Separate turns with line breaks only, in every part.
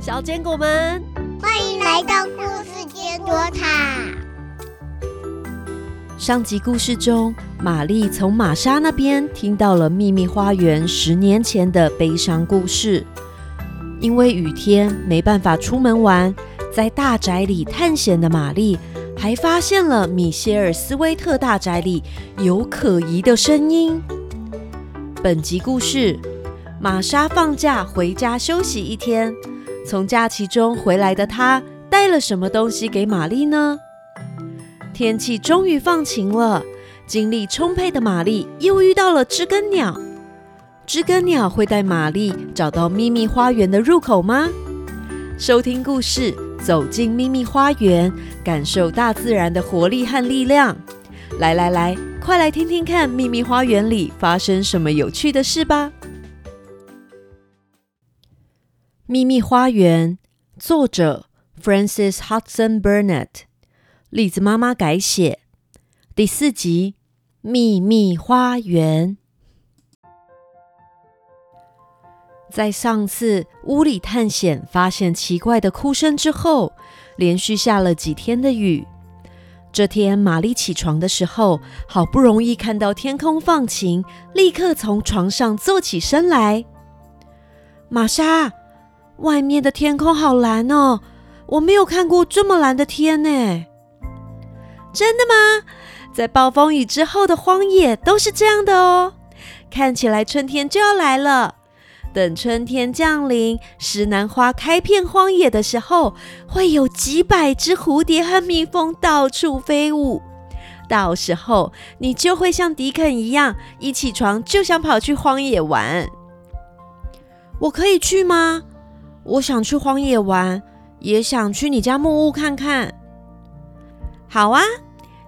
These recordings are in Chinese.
小坚果们，
欢迎来到故事坚果塔。
上集故事中，玛丽从玛莎那边听到了秘密花园十年前的悲伤故事。因为雨天没办法出门玩，在大宅里探险的玛丽，还发现了米歇尔斯威特大宅里有可疑的声音。本集故事，玛莎放假回家休息一天，从假期中回来的她带了什么东西给玛丽呢？天气终于放晴了，精力充沛的玛丽又遇到了知更鸟。知更鸟会带玛丽找到秘密花园的入口吗？收听故事，走进秘密花园，感受大自然的活力和力量。来来来，快来听听看秘密花园里发生什么有趣的事吧！秘密花园，作者 Francis Hudson Burnett，栗子妈妈改写，第四集《秘密花园》。在上次屋里探险发现奇怪的哭声之后，连续下了几天的雨。这天，玛丽起床的时候，好不容易看到天空放晴，立刻从床上坐起身来。玛莎，外面的天空好蓝哦，我没有看过这么蓝的天呢。真的吗？在暴风雨之后的荒野都是这样的哦，看起来春天就要来了。等春天降临，石楠花开遍荒野的时候，会有几百只蝴蝶和蜜蜂到处飞舞。到时候，你就会像迪肯一样，一起床就想跑去荒野玩。我可以去吗？我想去荒野玩，也想去你家木屋看看。好啊，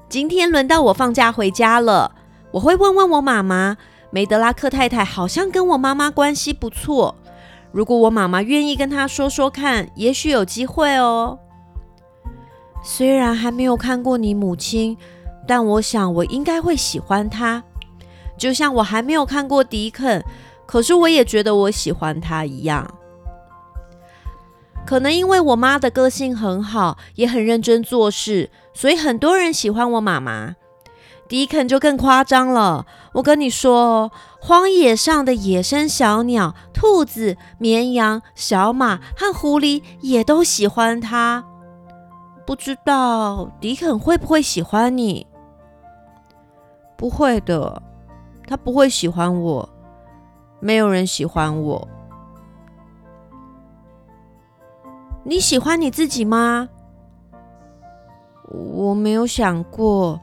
今天轮到我放假回家了，我会问问我妈妈。梅德拉克太太好像跟我妈妈关系不错，如果我妈妈愿意跟她说说看，也许有机会哦。虽然还没有看过你母亲，但我想我应该会喜欢她，就像我还没有看过迪肯，可是我也觉得我喜欢他一样。可能因为我妈的个性很好，也很认真做事，所以很多人喜欢我妈妈。迪肯就更夸张了。我跟你说哦，荒野上的野生小鸟、兔子、绵羊、小马和狐狸也都喜欢他。不知道迪肯会不会喜欢你？不会的，他不会喜欢我。没有人喜欢我。你喜欢你自己吗？我没有想过。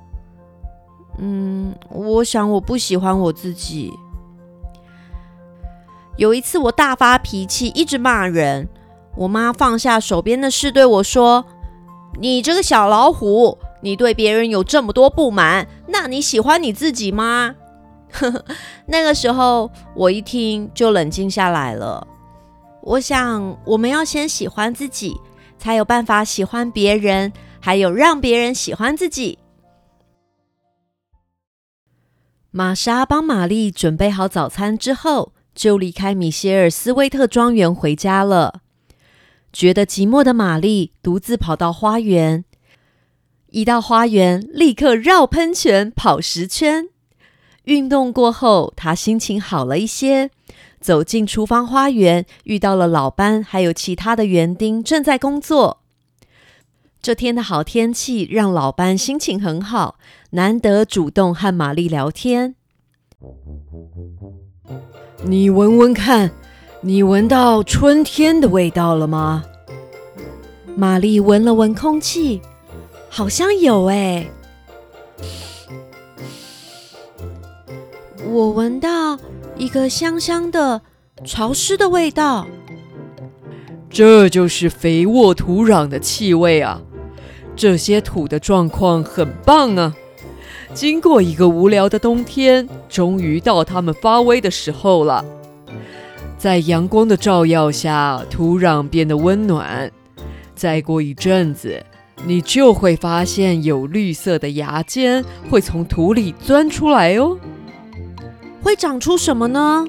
嗯，我想我不喜欢我自己。有一次我大发脾气，一直骂人。我妈放下手边的事对我说：“你这个小老虎，你对别人有这么多不满，那你喜欢你自己吗？” 那个时候我一听就冷静下来了。我想我们要先喜欢自己，才有办法喜欢别人，还有让别人喜欢自己。玛莎帮玛丽准备好早餐之后，就离开米歇尔斯威特庄园回家了。觉得寂寞的玛丽独自跑到花园，一到花园立刻绕喷泉、跑十圈。运动过后，她心情好了一些。走进厨房花园，遇到了老班还有其他的园丁正在工作。这天的好天气让老班心情很好，难得主动和玛丽聊天。
你闻闻看，你闻到春天的味道了吗？
玛丽闻了闻空气，好像有哎。我闻到一个香香的、潮湿的味道。
这就是肥沃土壤的气味啊！这些土的状况很棒啊！经过一个无聊的冬天，终于到它们发威的时候了。在阳光的照耀下，土壤变得温暖。再过一阵子，你就会发现有绿色的芽尖会从土里钻出来哦。
会长出什么呢？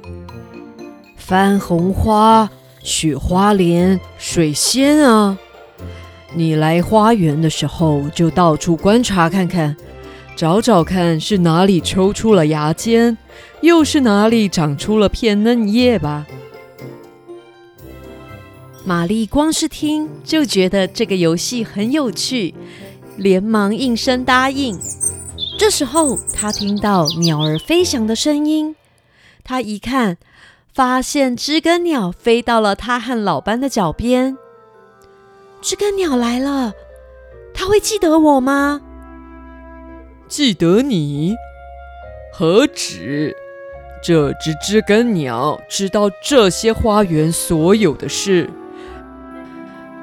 番红花、雪花莲、水仙啊。你来花园的时候，就到处观察看看，找找看是哪里抽出了芽尖，又是哪里长出了片嫩叶吧。
玛丽光是听就觉得这个游戏很有趣，连忙应声答应。这时候，他听到鸟儿飞翔的声音，他一看，发现知更鸟飞到了他和老班的脚边。知更鸟来了，他会记得我吗？
记得你？何止！这只知更鸟知道这些花园所有的事。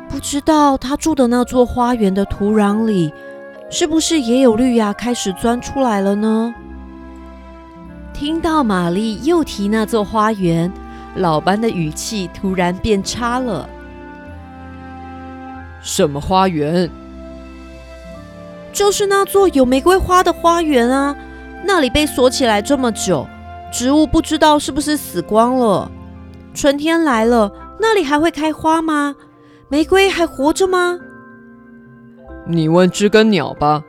不知道他住的那座花园的土壤里，是不是也有绿芽开始钻出来了呢？听到玛丽又提那座花园，老班的语气突然变差了。
什么花园？
就是那座有玫瑰花的花园啊！那里被锁起来这么久，植物不知道是不是死光了。春天来了，那里还会开花吗？玫瑰还活着吗？
你问知更鸟吧，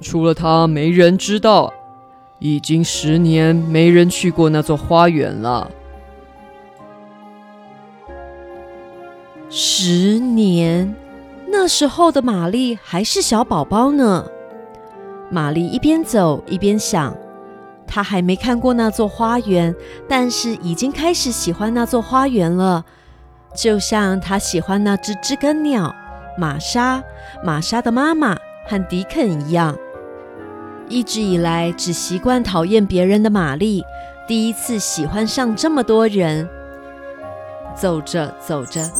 除了它，没人知道。已经十年没人去过那座花园了。
十年。那时候的玛丽还是小宝宝呢。玛丽一边走一边想，她还没看过那座花园，但是已经开始喜欢那座花园了，就像她喜欢那只知更鸟玛莎、玛莎的妈妈和迪肯一样。一直以来只习惯讨厌别人的玛丽，第一次喜欢上这么多人。走着走着。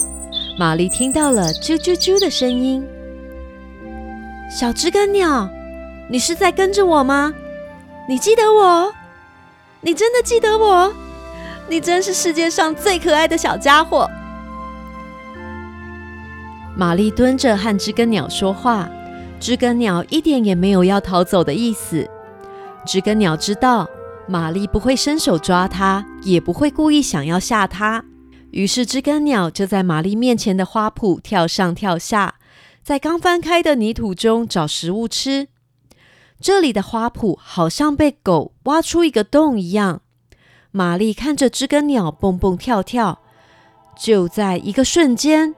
玛丽听到了啾啾啾的声音。小知更鸟，你是在跟着我吗？你记得我？你真的记得我？你真是世界上最可爱的小家伙。玛丽蹲着和知更鸟说话，知更鸟一点也没有要逃走的意思。知更鸟知道玛丽不会伸手抓它，也不会故意想要吓它。于是，知更鸟就在玛丽面前的花圃跳上跳下，在刚翻开的泥土中找食物吃。这里的花圃好像被狗挖出一个洞一样。玛丽看着知更鸟蹦蹦跳跳，就在一个瞬间，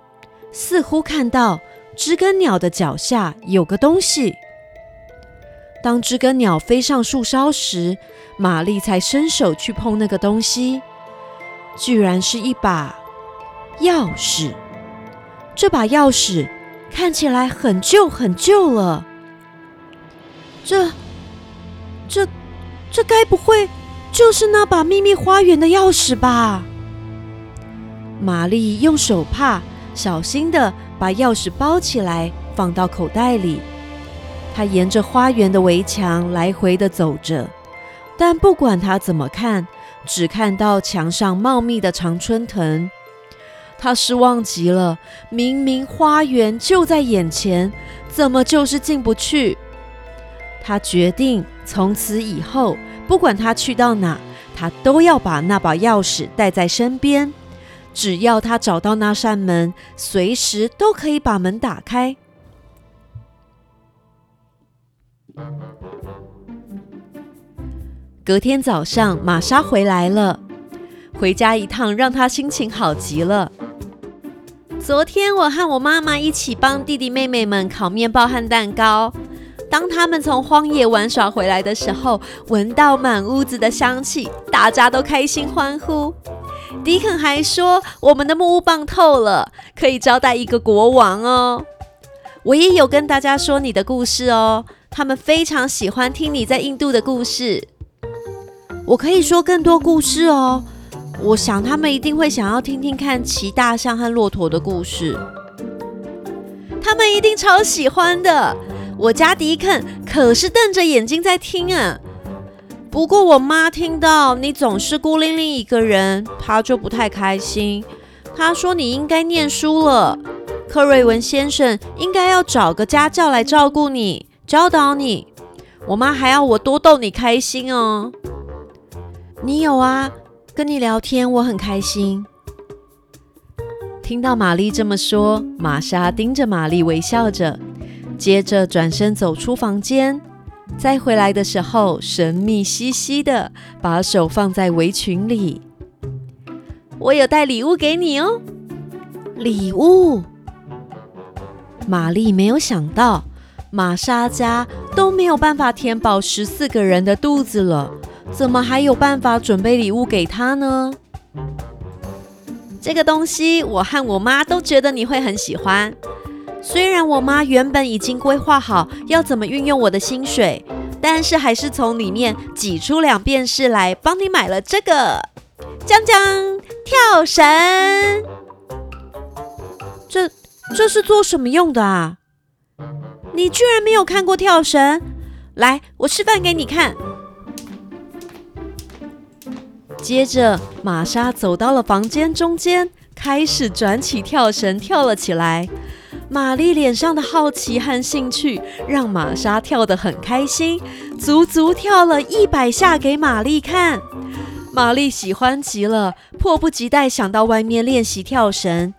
似乎看到知更鸟的脚下有个东西。当知更鸟飞上树梢时，玛丽才伸手去碰那个东西。居然是一把钥匙，这把钥匙看起来很旧很旧了。这、这、这该不会就是那把秘密花园的钥匙吧？玛丽用手帕小心的把钥匙包起来，放到口袋里。他沿着花园的围墙来回的走着，但不管他怎么看。只看到墙上茂密的常春藤，他失望极了。明明花园就在眼前，怎么就是进不去？他决定从此以后，不管他去到哪，他都要把那把钥匙带在身边。只要他找到那扇门，随时都可以把门打开。隔天早上，玛莎回来了。回家一趟让她心情好极了。昨天我和我妈妈一起帮弟弟妹妹们烤面包和蛋糕。当他们从荒野玩耍回来的时候，闻到满屋子的香气，大家都开心欢呼。迪肯还说：“我们的木屋棒透了，可以招待一个国王哦。”我也有跟大家说你的故事哦，他们非常喜欢听你在印度的故事。我可以说更多故事哦，我想他们一定会想要听听看骑大象和骆驼的故事，他们一定超喜欢的。我家迪肯可是瞪着眼睛在听啊。不过我妈听到你总是孤零零一个人，她就不太开心。她说你应该念书了，克瑞文先生应该要找个家教来照顾你，教导你。我妈还要我多逗你开心哦。你有啊，跟你聊天我很开心。听到玛丽这么说，玛莎盯着玛丽微笑着，接着转身走出房间。再回来的时候，神秘兮兮的把手放在围裙里。我有带礼物给你哦，礼物。玛丽没有想到，玛莎家都没有办法填饱十四个人的肚子了，怎么还有办法准备礼物给她呢？这个东西，我和我妈都觉得你会很喜欢。虽然我妈原本已经规划好要怎么运用我的薪水，但是还是从里面挤出两便士来帮你买了这个。江江跳绳，这这是做什么用的啊？你居然没有看过跳绳？来，我示范给你看。接着，玛莎走到了房间中间，开始转起跳绳，跳了起来。玛丽脸上的好奇和兴趣让玛莎跳得很开心，足足跳了一百下给玛丽看。玛丽喜欢极了，迫不及待想到外面练习跳绳。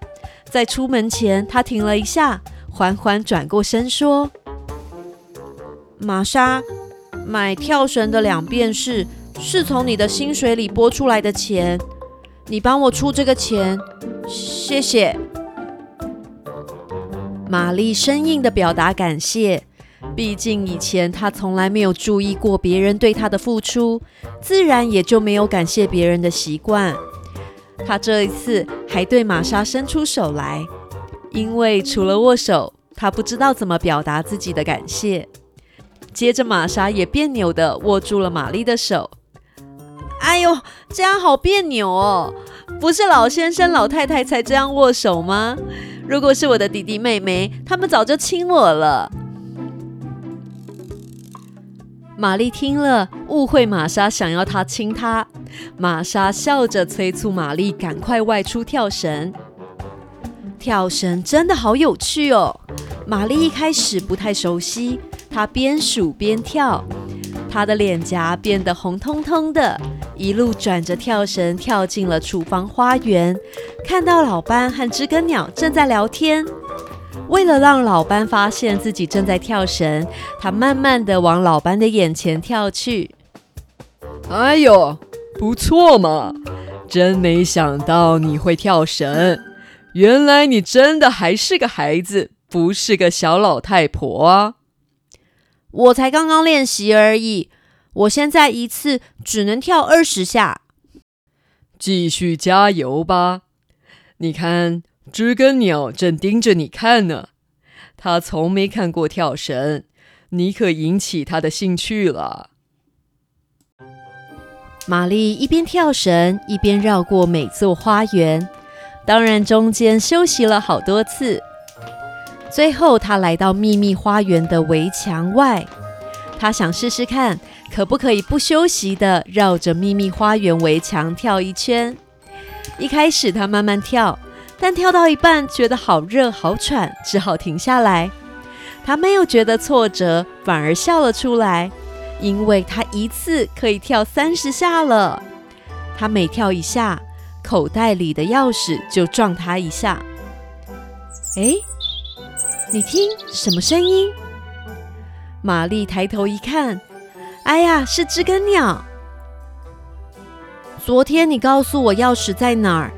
在出门前，她停了一下，缓缓转过身说：“玛莎，买跳绳的两便士是从你的薪水里拨出来的钱，你帮我出这个钱，谢谢。”玛丽生硬的表达感谢，毕竟以前她从来没有注意过别人对她的付出，自然也就没有感谢别人的习惯。她这一次还对玛莎伸出手来，因为除了握手，她不知道怎么表达自己的感谢。接着，玛莎也别扭的握住了玛丽的手。哎呦，这样好别扭哦！不是老先生、老太太才这样握手吗？如果是我的弟弟妹妹，他们早就亲我了。玛丽听了，误会玛莎想要她亲她。玛莎笑着催促玛丽赶快外出跳绳。跳绳真的好有趣哦！玛丽一开始不太熟悉，她边数边跳，她的脸颊变得红彤彤的。一路转着跳绳跳进了厨房花园，看到老班和知更鸟正在聊天。为了让老班发现自己正在跳绳，他慢慢的往老班的眼前跳去。
哎呦，不错嘛！真没想到你会跳绳，原来你真的还是个孩子，不是个小老太婆啊！
我才刚刚练习而已。我现在一次只能跳二十下，
继续加油吧！你看，知更鸟正盯着你看呢。他从没看过跳绳，你可引起他的兴趣了。
玛丽一边跳绳，一边绕过每座花园，当然中间休息了好多次。最后，她来到秘密花园的围墙外，她想试试看。可不可以不休息的绕着秘密花园围墙跳一圈？一开始他慢慢跳，但跳到一半觉得好热好喘，只好停下来。他没有觉得挫折，反而笑了出来，因为他一次可以跳三十下了。他每跳一下，口袋里的钥匙就撞他一下。哎，你听什么声音？玛丽抬头一看。哎呀，是知更鸟！昨天你告诉我钥匙在哪儿，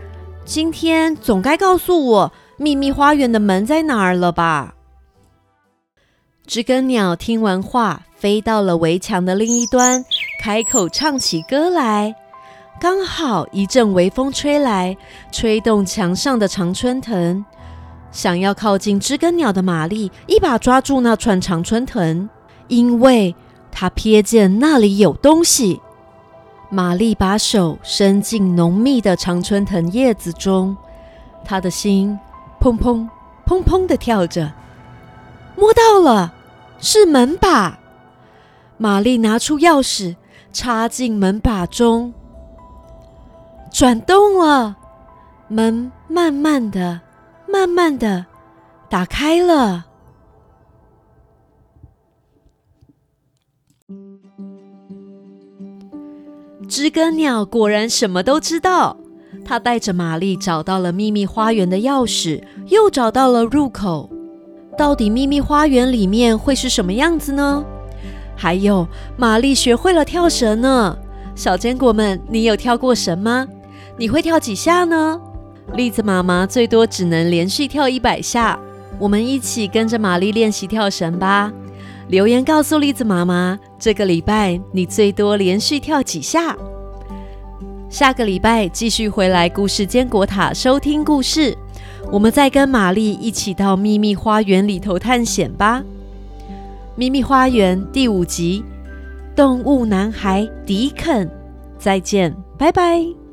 今天总该告诉我秘密花园的门在哪儿了吧？知更鸟听完话，飞到了围墙的另一端，开口唱起歌来。刚好一阵微风吹来，吹动墙上的常春藤。想要靠近知更鸟的玛丽，一把抓住那串常春藤，因为。他瞥见那里有东西，玛丽把手伸进浓密的常春藤叶子中，她的心砰砰砰砰的跳着。摸到了，是门把。玛丽拿出钥匙，插进门把中，转动了，门慢慢的、慢慢的打开了。知更鸟果然什么都知道。他带着玛丽找到了秘密花园的钥匙，又找到了入口。到底秘密花园里面会是什么样子呢？还有，玛丽学会了跳绳呢。小坚果们，你有跳过绳吗？你会跳几下呢？栗子妈妈最多只能连续跳一百下。我们一起跟着玛丽练习跳绳吧。留言告诉栗子妈妈，这个礼拜你最多连续跳几下？下个礼拜继续回来故事坚果塔收听故事，我们再跟玛丽一起到秘密花园里头探险吧。秘密花园第五集，动物男孩迪肯，再见，拜拜。